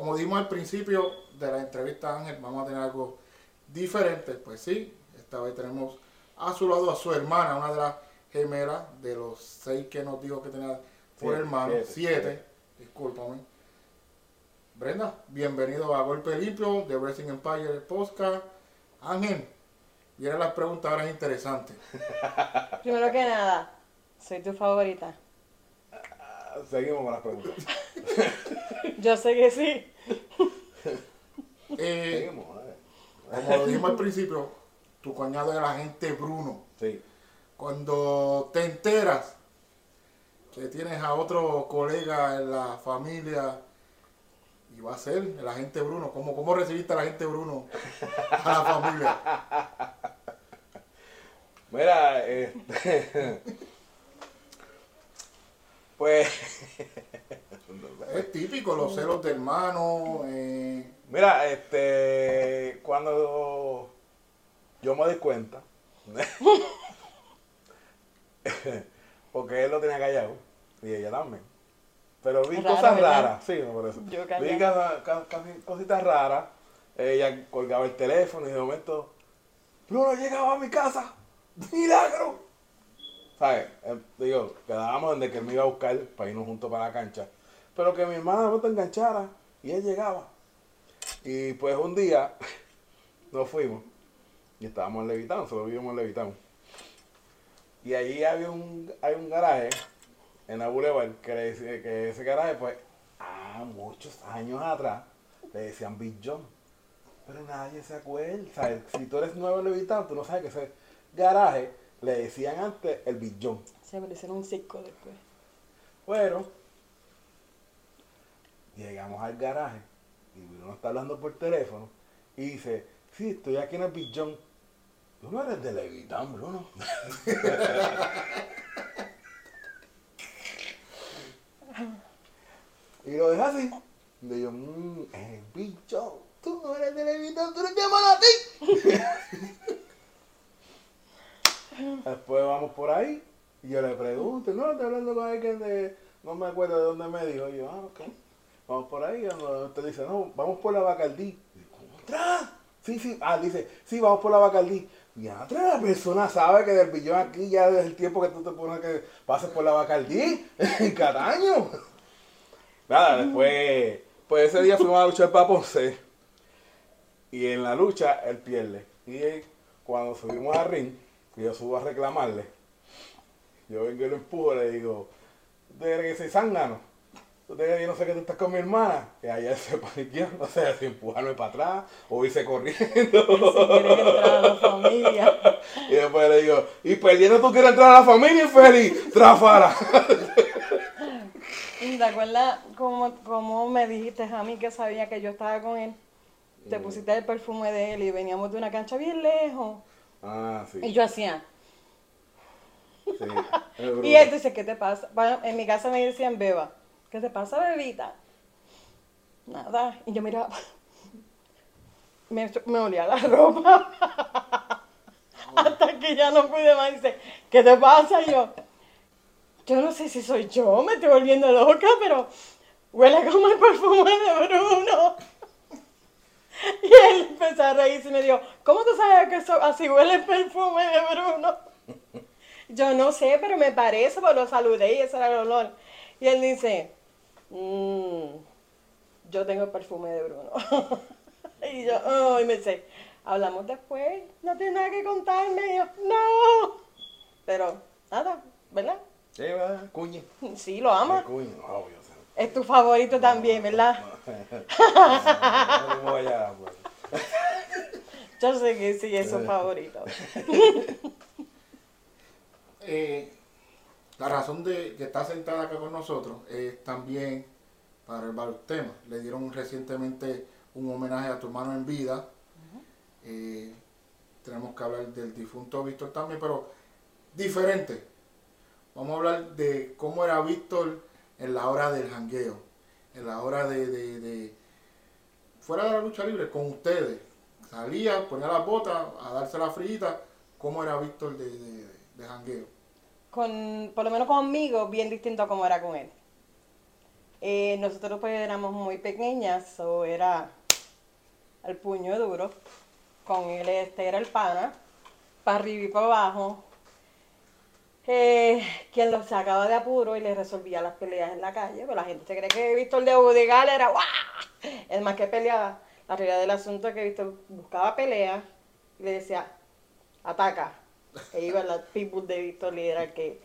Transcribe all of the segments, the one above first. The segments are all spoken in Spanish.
Como dijimos al principio de la entrevista Ángel, vamos a tener algo diferente. Pues sí, esta vez tenemos a su lado a su hermana, una de las gemelas de los seis que nos dijo que tenía por hermano, siete, siete, discúlpame. Brenda, bienvenido a Golpe Limpio de Wrestling Empire Podcast. Ángel, vienen las preguntas ahora interesantes. Primero que nada, soy tu favorita. Seguimos con las preguntas. Yo sé que sí. Eh, como lo dijimos al principio, tu cuñado es el agente Bruno. Sí. Cuando te enteras que tienes a otro colega en la familia y va a ser el agente Bruno, ¿cómo, cómo recibiste al agente Bruno a la familia? Mira, este. pues. Es típico, los celos de hermano. eh, Mira, este. Cuando yo me doy cuenta. porque él lo tenía callado. Y ella también. Pero vi raro, cosas ¿verdad? raras. Sí, no por eso. Yo Vi callada. ca- ca- casi cositas raras. Ella colgaba el teléfono y de momento. Bruno llegaba a mi casa. ¡Milagro! ¿Sabes? Eh, Digo, quedábamos donde que él me iba a buscar para irnos juntos para la cancha. Pero que mi hermana no te enganchara y él llegaba. Y pues un día nos fuimos y estábamos en Levitán, solo vivíamos en Levitán. Y allí había un, hay un garaje en la Boulevard que, le que ese garaje, pues, ah, muchos años atrás, le decían Big John. Pero nadie se acuerda. ¿sabes? Si tú eres nuevo en Levitán, tú no sabes que ese garaje le decían antes el Big John. Se me hicieron un circo después. Bueno, llegamos al garaje y Bruno está hablando por teléfono y dice, sí, estoy aquí en el John. Tú no eres de Levitán, Bruno. y lo deja así. Y yo, mmm, el. Tú no eres de Levitán, tú eres de Manatí. Después vamos por ahí y yo le pregunto, no, estoy hablando con alguien de, no me acuerdo de dónde me dijo. Yo, ah, ok. Vamos por ahí, te dice, no, vamos por la Bacardí. ¿Contra? Sí, sí, ah, dice, sí, vamos por la Bacardí. Y atrás la persona sabe que del billón aquí ya desde el tiempo que tú te pones que pases por la Bacardí, en Cataño. Nada, después, pues ese día fuimos a luchar para Ponce. Y en la lucha él pierde. Y cuando subimos a ring, yo subo a reclamarle, yo vengo y lo empujo le digo, ¿tú te crees que soy zángano? ¿Tú te crees que yo no sé que tú estás con mi hermana? Y ayer se paniqueó, no sé si empujarme para atrás o irse corriendo. Entrar a la familia. y después le digo, y perdiendo tú quieres entrar a la familia infeliz, trafara. ¿Te acuerdas cómo, cómo me dijiste a mí que sabía que yo estaba con él? Te Mm. pusiste el perfume de él y veníamos de una cancha bien lejos. ah, sí. Y yo hacía. sí. Y él dice, ¿qué te pasa? Bueno, en mi casa me decían, beba. ¿Qué te pasa, bebita? Nada. Y yo miraba. Me, me olía la ropa. Hasta que ya no pude más. Dice, ¿qué te pasa? Y yo, yo no sé si soy yo, me estoy volviendo loca, pero huele como el perfume de Bruno. Y él empezó a reírse y me dijo, ¿cómo tú sabes que eso, así huele el perfume de Bruno? Yo no sé, pero me parece, pues lo saludé y ese era el olor. Y él dice, "Mm, yo tengo el perfume de Bruno. y yo, oh, y me dice, hablamos después, no tienes nada que contarme. Y yo, no. Pero, nada, ¿verdad? Sí, ¿verdad? Cuñe. Sí, lo ama. Cuñe, obvio. Es tu favorito también, ¿verdad? No pues. Yo sé que sí, es su favorito. eh, la razón de que está sentada acá con nosotros es también para el varios temas. Le dieron recientemente un homenaje a tu hermano en vida. Eh, tenemos que hablar del difunto Víctor también, pero diferente. Vamos a hablar de cómo era Víctor en la hora del jangueo, en la hora de, de- de- fuera de la lucha libre, con ustedes. Salía, ponía las botas a darse la frita. ¿Cómo era Víctor de, de, de jangueo? Con, por lo menos conmigo, bien distinto a como era con él. Eh, nosotros pues éramos muy pequeñas, o era el puño duro. Con él este era el pana, para arriba y para abajo. Eh, quien lo sacaba de apuro y le resolvía las peleas en la calle. Pues la gente se cree que Víctor de Budigal era ¡guau! el más que peleaba. La realidad del asunto es que Víctor buscaba pelea y le decía, ataca. E iba la people de Víctor y era el que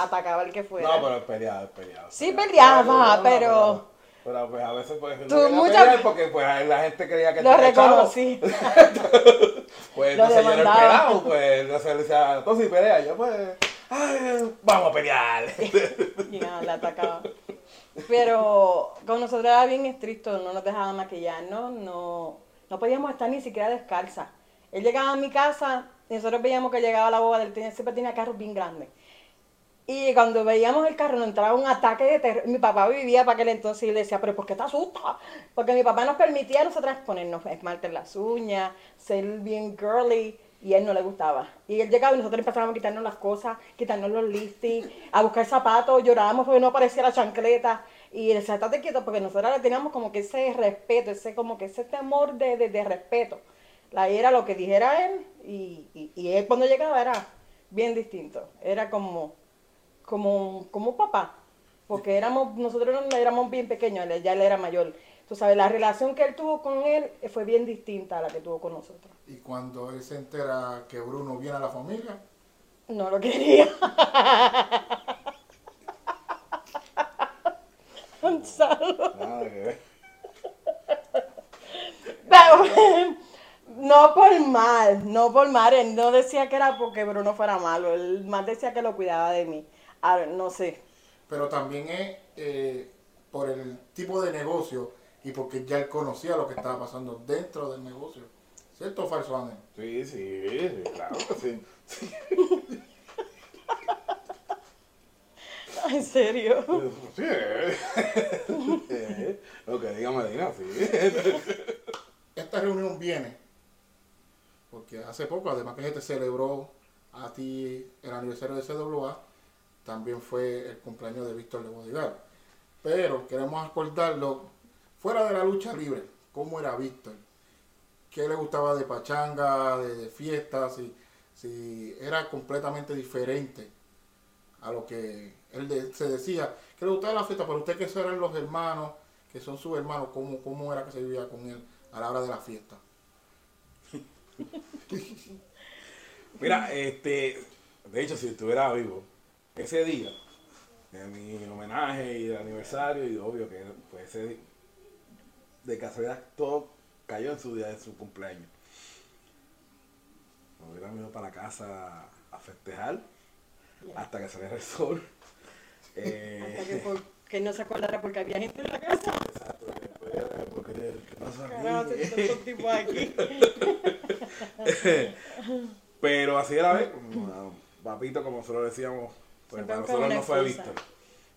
atacaba al que fuera. No, pero peleaba, peleaba. Sí peleaba, pero- Pero pues a veces pues no muchas- porque pues la gente creía que Lo reconocí. Pues Lo entonces yo era el demandaba. pelado, pues entonces le decía, entonces pelea, yo pues, ay, vamos a pelear. Y nada, la atacaba. Pero con nosotros era bien estricto, no nos dejaba maquillarnos, no, no podíamos estar ni siquiera descalzas. Él llegaba a mi casa nosotros veíamos que llegaba la boba del tenía, siempre tenía carros bien grandes. Y cuando veíamos el carro nos entraba un ataque de terror. Mi papá vivía para aquel entonces y le decía, pero ¿por qué te asustas? Porque mi papá nos permitía a nosotras ponernos esmalte en las uñas, ser bien girly, y él no le gustaba. Y él llegaba y nosotros empezábamos a quitarnos las cosas, quitarnos los listings, a buscar zapatos, llorábamos porque no aparecía la chancleta. Y él decía, estate quieto, porque nosotros le teníamos como que ese respeto, ese como que ese temor de, de, de respeto. La era lo que dijera él, y, y, y él cuando llegaba era bien distinto. Era como como, como papá, porque éramos, nosotros no éramos bien pequeños, él- ya él era mayor. Tú sabes, la relación que él tuvo con él fue bien distinta a la que tuvo con nosotros. Y cuando él se entera que Bruno viene a la familia, No lo quería. Gonzalo. Nada que ver. Pero, no por mal, no por mal. Él no decía que era porque Bruno fuera malo. Él más decía que lo cuidaba de mí. Ahora, no sé. pero también es eh, por el tipo de negocio y porque ya él conocía lo que estaba pasando dentro del negocio. ¿Cierto o falso, Ángel? Sí, sí, sí, claro que sí. sí. En serio. Sí. Eh, Lo que diga Medina, sí. Esta reunión viene porque hace poco, además que se te celebró a ti el aniversario de CWA, también fue el cumpleaños de Víctor de Bodigar. Pero queremos acordarlo fuera de la lucha libre, cómo era Víctor, qué le gustaba de pachanga, de, de fiestas, si, si era completamente diferente a lo que él de- se decía, que le gustaba la fiesta, pero usted que eran los hermanos, que son sus hermanos, ¿cómo, cómo era que se vivía con él a la hora de la fiesta? Mira, este, de hecho, si estuviera vivo, ese día, de mi homenaje y de aniversario, y obvio que pues ese di- de casualidad todo cayó en su día de su cumpleaños. Me hubiera ido para la casa a festejar hasta que saliera el sol. Eh, Hasta que, por- que no se acordara porque había gente en la casa. Exacto, porque, aquí. Pero así era, ¿ves? Como, Papito, como nosotros decíamos, pues para nosotros no fue. Víctor.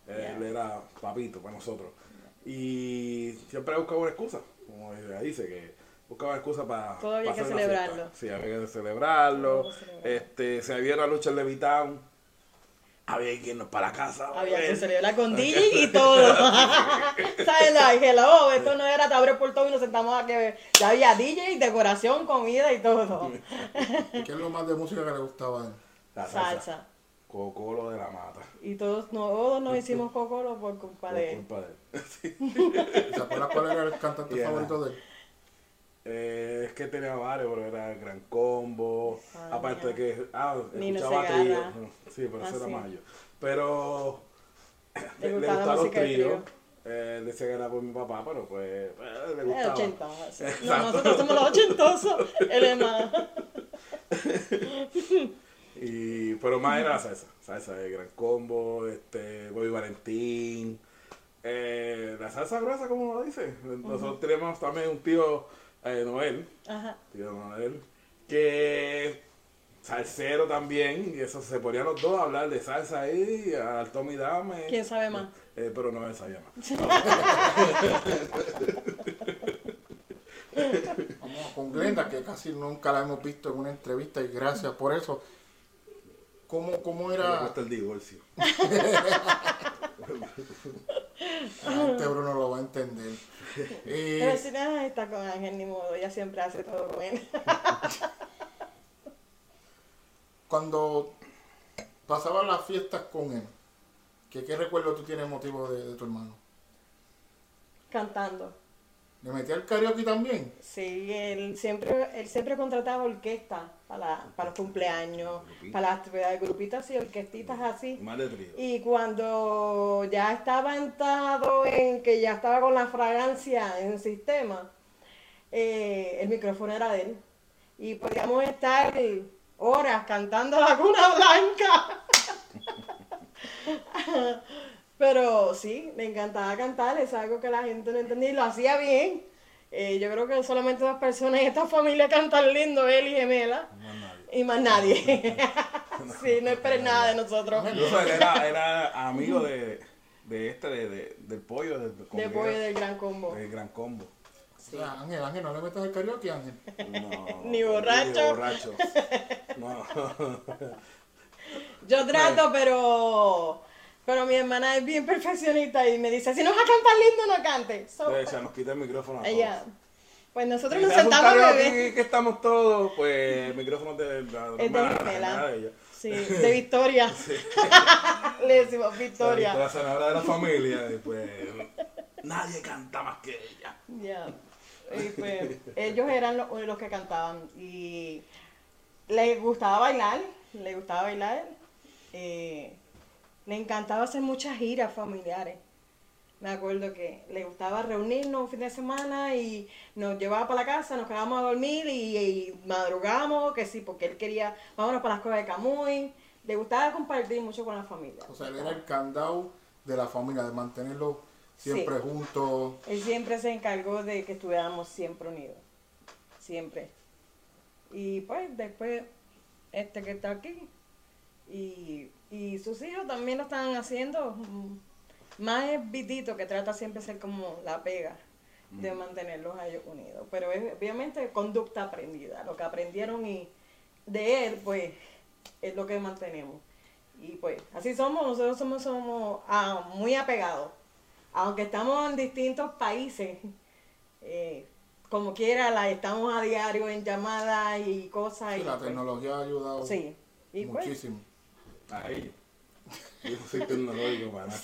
Él era papito para nosotros. Y siempre buscaba una excusa, como ella dice, que buscaba una excusa para. Todo había que celebrarlo. Sí, había que celebrarlo. Este, se había una lucha en Levitown. Había que irnos para la casa. Había que celebrar con DJ y todo. ¿Sabes? Like, hello, esto no era te abre el portón y nos sentamos a que ver. Ya había DJ, decoración, comida y todo. ¿Y qué es lo más de música que le gustaba a él? La salsa. Salsa. Cocolo de la mata. Y todos, no, todos nos hicimos cocolo por culpa Por de él. culpa de él. ¿Se acuerda cuál era el cantante Yeah. favorito de él? Eh, es que tenía varios, pero era Gran Combo. Ah, aparte de que. Ah, escuchaba trío. Sí, pero Ah, era sí. más yo. Pero. ¿Te le, le gustaban los tríos. trío? Eh, él decía que era por mi papá, pero pues. eh, le El gustaba. ochentoso. No, nosotros somos los ochentosos. Él es más. Y, pero más era la salsa. Salsa de Gran Combo, este, Bobby Valentín. Eh, la salsa gruesa, como lo dice. Nosotros tenemos también un tío, eh, Noel. Ajá. tío Manuel, que salsero también, y eso se ponían los dos a hablar de salsa ahí, al Tommy Dame. ¿Quién sabe más? Eh, pero no él sabía más. Vamos con Glenda, que casi nunca la hemos visto en una entrevista y gracias por eso. ¿Cómo, cómo era? cuesta el divorcio. La gente Bruno lo va a entender. Eh, Pero si no está con Ángel, ni modo, ella siempre hace todo él. cuando pasaban las fiestas con él, ¿qué, qué recuerdo tú tienes motivo de, de tu hermano? Cantando. ¿Le metía el karaoke también? Sí, él siempre, él siempre contrataba orquesta para, para los cumpleaños, para las actividades, grupitas y orquestitas así. Más de trío. Y cuando ya estaba entrado en que ya estaba con la fragancia en el sistema, eh, el micrófono era de él. Y podíamos estar horas cantando la cuna blanca. Pero sí, me encantaba cantar, es algo que la gente no entendía y lo hacía bien. Eh, yo creo que solamente dos personas en esta familia cantan lindo, él y Gemela. Más nadie. Y más nadie. sí, no esperes nada de nosotros. Incluso él era, era amigo de, de este, de, de- del pollo. Del, De pollo era- del gran combo. del gran combo. Sí. O sea, Ángel, Ángel, no le metas el karaoke, Ángel. No, Ni borracho. Ni borracho. No. Yo trato, pero pero mi hermana es bien perfeccionista y me dice, si no vas a cantar lindo, no cantes. So, se nos quita el micrófono a todos. ella, pues nosotros nos sentamos beber. que estamos todos, pues el micrófono de la de hermana, de ella. Sí, de Victoria. Le decimos Victoria. La sanadora de la familia, y pues nadie canta más que ella. Ya. Y pues, ellos eran los, los que cantaban y les gustaba bailar, les gustaba bailar. eh, le encantaba hacer muchas giras familiares. Me acuerdo que le gustaba reunirnos un fin de semana y nos llevaba para la casa, nos quedábamos a dormir y, y madrugamos, que sí, porque él quería, vámonos para las cosas de Camuy. Le gustaba compartir mucho con la familia. O sea, él era el candado de la familia, de mantenerlos siempre Sí. juntos. Él siempre se encargó de que estuviéramos siempre unidos. Siempre. Y pues después, este que está aquí. Y, y sus hijos también lo están haciendo. Más es Vitito que trata siempre de ser como la pega de mantenerlos a ellos unidos. Pero es obviamente conducta aprendida. Lo que aprendieron y de él, pues, es lo que mantenemos. Y pues, así somos, nosotros somos, somos ah, muy apegados. Aunque estamos en distintos países, eh, como quiera, la estamos a diario en llamadas y cosas. Sí, y la pues, tecnología ha ayudado Sí. Y pues, muchísimo. A. Yo no soy tecnológico para nada.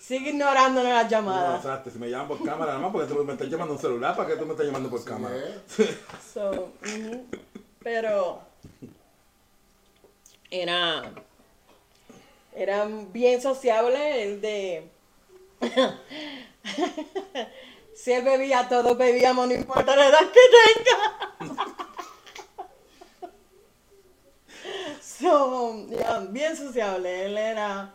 sigue ignorándonos las No, llamadas. exacto, si me llaman por cámara, nada más porque tú me estás llamando un celular, ¿para qué tú me estás llamando por cámara? So. Pero era, era bien sociable el de... si él bebía, todos bebíamos, no importa la edad que tenga. So, bien sociable, él era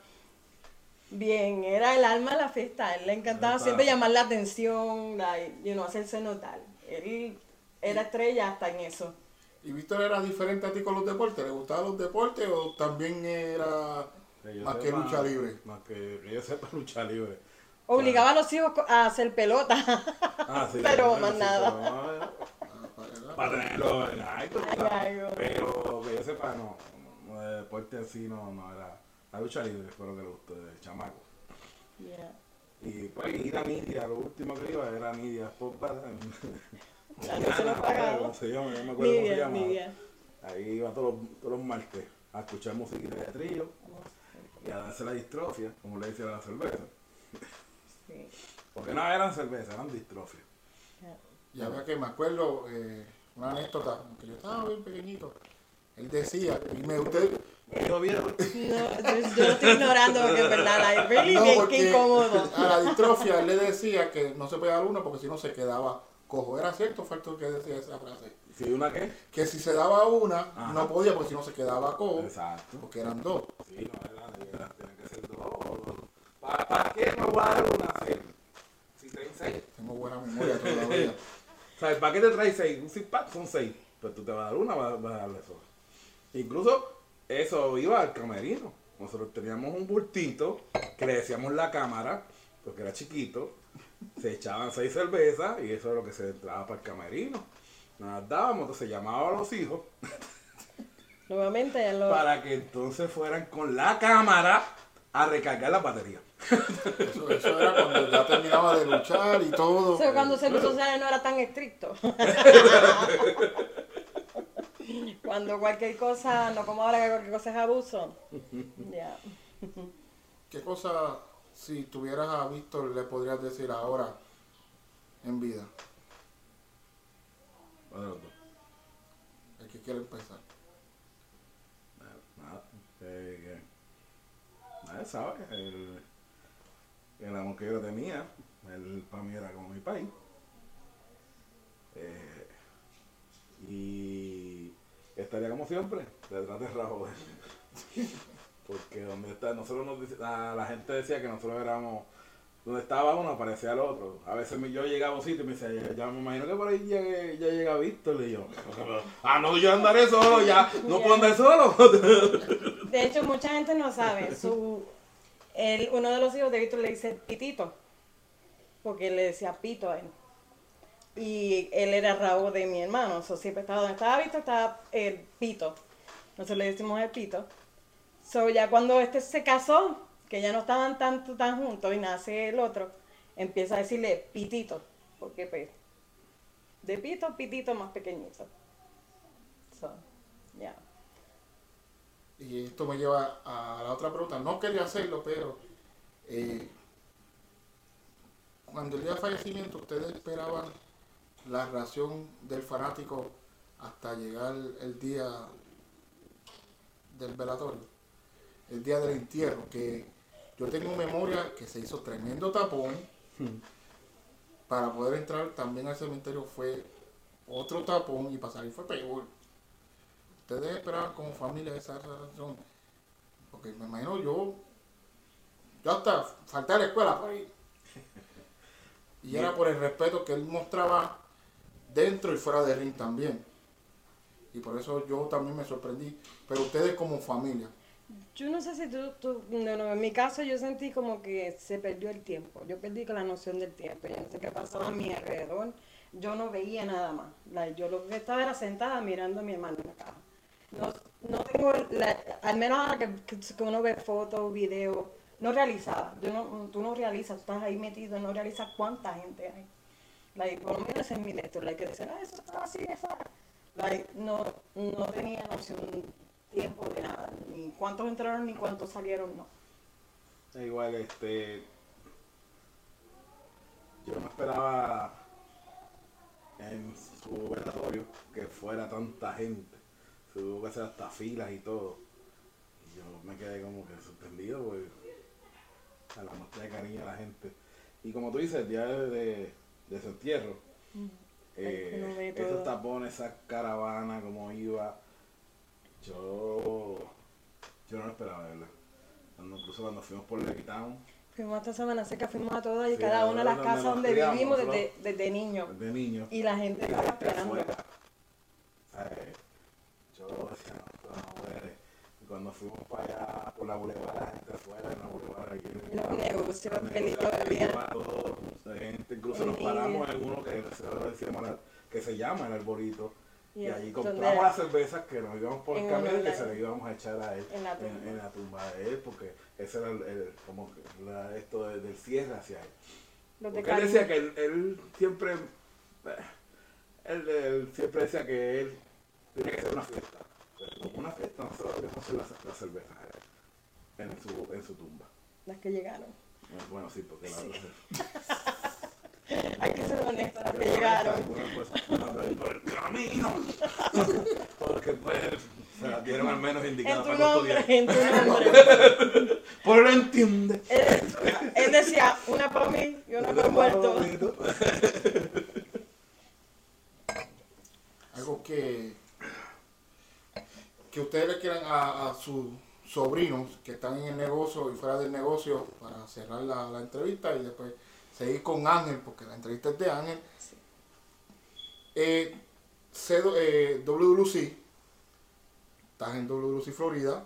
bien, era el alma de la fiesta, él le encantaba siempre llamar la atención, like, you know, hacerse notar. Él era estrella hasta en eso. ¿Y Víctor era diferente a ti con los deportes? ¿Le gustaban los deportes o también era más que sepa, lucha libre? Más que, que yo sepa lucha libre. Obligaba a los hijos a hacer pelota. Ah, sí, Pero bueno, más sí, nada. pero no, Ah, para- tenerlo en alto, ay, Pero que yo sepa, no. No, de deporte así no, no era. La lucha libre lo que le gustó de chamaco. Yeah. Y pues ir a Nidia, lo último que iba era Nidia Sport no se lo pagaba. ¿Cómo se llama? Yo me acuerdo cómo se Nidia, llamaba. Nidia. Ahí iba todos los, todos los martes a escuchar musiquita de trillo y a darse la distrofia, como le decían a la cerveza. Sí. Porque no eran cerveza, eran distrofia. Y había que me acuerdo eh, una anécdota, que yo estaba bien pequeñito. Él decía, y me usted, vieron. No, yo, lo estoy ignorando porque es verdad, like, really, no, porque incómodo. a la distrofia él le decía que no se dar una porque si no se quedaba cojo. ¿Era cierto o falso que decía esa frase? ¿Si una qué? Que si se daba una, Ajá. no podía porque si no se quedaba cojo, Exacto. porque eran dos. Sí, no era, era tiene que ser dos. ¿Para, ¿Para qué me voy a dar una seis? Si traen seis. Tengo buena memoria todavía. ¿Sabes? ¿Para qué te traes seis? Un six pack son seis. Pues tú te vas a dar una, vas, vas a darle eso. Incluso eso iba al camerino. Nosotros teníamos un bultito que le decíamos la cámara, porque era chiquito. Se echaban seis cervezas y eso es lo que se entraba para el camerino. Nos dábamos, entonces llamaba a los hijos Nuevamente ya lo... para que entonces fueran con la cámara a recargar la batería. Eso, eso era cuando ya terminaba de luchar y todo. O sea, cuando el servicio social no era tan estricto. cuando cualquier cosa, no como ahora que cualquier cosa es abuso. Ya. ¿Qué cosa, si tuvieras a Víctor, le podrías decir ahora en vida? ¿Cuál de los dos? El que quiere empezar. Nada, que- nadie sabe, el, el amor que yo tenía, él para mí era como mi país. Eh, y estaría como siempre, detrás de Raúl. Porque donde está, nosotros nos la, la gente decía que nosotros éramos, donde estaba uno aparecía el otro. A veces yo llegaba a un sitio y me decía, ya, ya me imagino que por ahí ya llega Víctor. Y yo, ah, no, yo andaré solo, ya, no puedo andar solo. De hecho, mucha gente no sabe. Su, el, uno de los hijos de Víctor le dice Pitito, porque le decía Pito a él. Y él era Raúl de mi hermano. So, siempre estaba donde estaba Víctor, estaba el Pito. Nosotros le decimos el Pito. So, ya cuando este se casó, que ya no estaban tanto tan juntos y nace el otro, empieza a decirle Pitito, porque pues, de Pito, Pitito más pequeñito. So, ya. Y esto me lleva a la otra pregunta. No quería hacerlo, pero eh, cuando el día del fallecimiento, ¿ustedes esperaban la reacción del fanático hasta llegar el día del velatorio? El día del entierro, que yo tengo memoria que se hizo tremendo tapón para poder entrar también al cementerio fue otro tapón y para salir fue peor. ¿Ustedes esperaban como familia esa relación? Porque me imagino yo, yo hasta falté a la escuela por ahí. Y era por el respeto que él mostraba dentro y fuera de ring también. Y por eso yo también me sorprendí. Pero ustedes como familia, Yo no sé si tú, tú- no, no, en mi caso yo sentí como que se perdió el tiempo. Yo perdí la noción del tiempo. Yo no sé qué pasaba a mi alrededor. Yo no veía nada más. Yo lo que estaba era sentada mirando a mi hermano en la cama. No, tengo, al menos ahora que, uno ve fotos, videos, no realizaba. No, tú no realizas, tú estás ahí metido, no realizas cuánta gente hay. Like, por lo menos es mi lectura, que dicen, ah, eso está así, eso. Like, no, no tenía noción tiempo de nada, ni cuántos entraron ni cuántos salieron, no. Igual, este. Yo no esperaba en su velatorio que fuera tanta gente. Se tuvo que hacer hasta filas y todo. Y yo me quedé como que sorprendido, porque a la muestra de cariño a la gente. Y como tú dices, el día de, de su entierro, eh, Uno ve esos todo. tapones, esa caravana, como iba, yo, yo no lo esperaba, de verdad. Cuando, incluso cuando fuimos por Levitown, Fuimos esta semana seca, fuimos a todas y Sí, cada una de las casas donde criamos, vivimos desde, desde niños. de niño, Y la gente estaba esperando. ¿sabes? Yo decía, no, no. Y cuando fuimos para allá, por la boulevard, la gente afuera, en la aquí. Los negocios, todo, El nos paramos en uno que se, que se llama el arbolito. Y, Y allí compramos las cervezas que nos íbamos por el camino y que se le íbamos a echar a él en la tumba. en la tumba de él, porque ese era el, el- como la- esto de- del cierre hacia él. Porque él decía que él, él siempre, eh, él, él siempre decía que él tenía que ser una fiesta. Como una fiesta, nosotros queríamos hacer la, la cerveza eh, en su, en su tumba. Las que llegaron. Bueno, sí, porque la verdad Hay que ser honestos, que es- llegaron. pues, no, por el camino. Porque pues se la dieron al menos En indicada tu para no nombre, estudiar. en tu nombre. Por él entiende. él, él decía, una para mí y una para el muerto. algo que, que ustedes le quieran a, a sus sobrinos que están en el negocio y fuera del negocio para cerrar la, la entrevista y después seguir con Ángel, porque la entrevista es de Ángel. Eh, sé- eh, WWC, estás en WWC Florida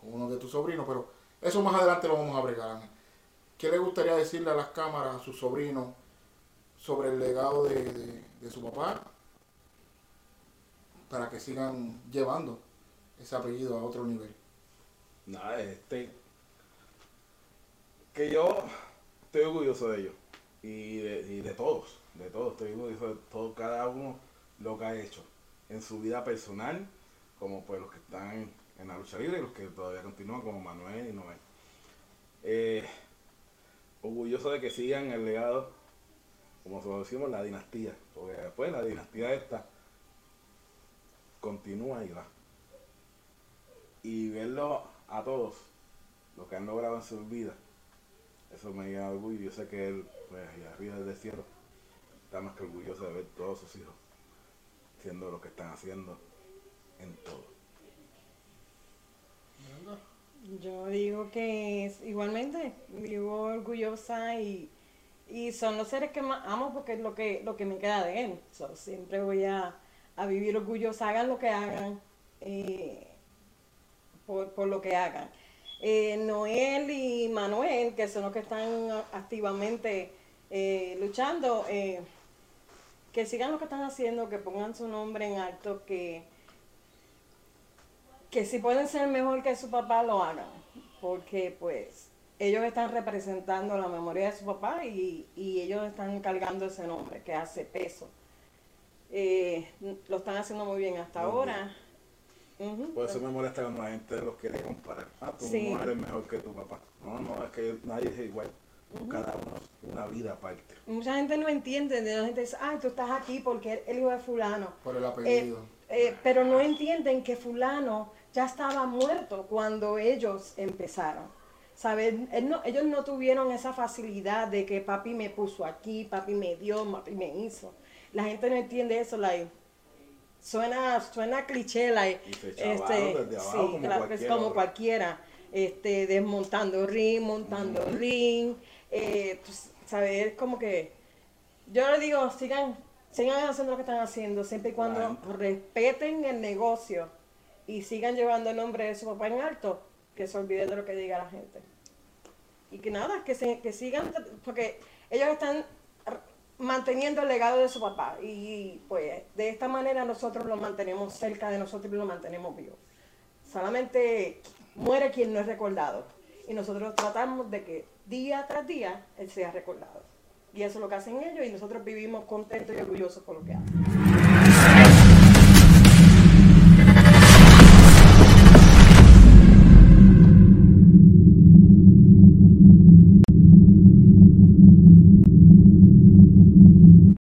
con uno de tus sobrinos, pero eso más adelante lo vamos a bregar, Ángel. ¿Qué le gustaría decirle a las cámaras, a sus sobrinos, sobre el legado de, de- de su papá para que sigan llevando ese apellido a otro nivel? Nada, este. que yo estoy orgulloso de ellos y de, todos, de todos, estoy orgulloso de todo, cada uno lo que ha hecho en su vida personal, como pues los que están en la lucha libre y los que todavía continúan, como Manuel y Noel. Eh, orgulloso de que sigan el legado, como se lo decimos, la dinastía, porque después la dinastía esta continúa y va. Y verlo a todos, lo que han logrado en su vida, eso me llena de orgullo. Yo sé que él, pues, allá arriba del cielo, está más que orgulloso de ver todos sus hijos haciendo lo que están haciendo en todo. Yo digo que es, igualmente vivo orgullosa y, y son los seres que más amo porque es lo que, lo que me queda de él. So, siempre voy a, a vivir orgullosa, hagan lo que hagan, eh, por, por lo que hagan. Eh, Noel y Manuel, que son los que están activamente eh, luchando, eh, que sigan lo que están haciendo, que pongan su nombre en alto, que, que si pueden ser mejor que su papá, lo hagan, porque pues ellos están representando la memoria de su papá y, y ellos están cargando ese nombre que hace peso. Eh, lo están haciendo muy bien hasta Muy ahora. Ujú. Por eso me molesta cuando la gente los quiere comparar. Ah, tú Sí. no eres mejor que tu papá. No, no, es que nadie es igual. Cada uno es una vida aparte. Mucha gente no entiende, la gente dice, ay, tú estás aquí porque eres el hijo de fulano. Por el apellido. Eh, eh, pero no entienden que fulano ya estaba muerto cuando ellos empezaron. ¿Sabes? Él no- ellos no tuvieron esa facilidad de que papi me puso aquí, papi me dio, papi me hizo. La gente no entiende eso, like, suena, suena cliché, like, chavaron desde abajo como claro que es cualquiera como cualquiera, este, desmontando ring, montando ring, eh, pues, como que yo le digo, sigan, sigan haciendo lo que están haciendo, siempre y cuando respeten el negocio y sigan llevando el nombre de su papá en alto, que se olviden de lo que diga la gente. Y que nada, que, se, que sigan, porque ellos están manteniendo el legado de su papá y pues de esta manera nosotros lo mantenemos cerca de nosotros y lo mantenemos vivo. Solamente muere quien no es recordado y nosotros tratamos de que día tras día él sea recordado. Y eso es lo que hacen ellos y nosotros vivimos contentos y orgullosos por lo que hacen.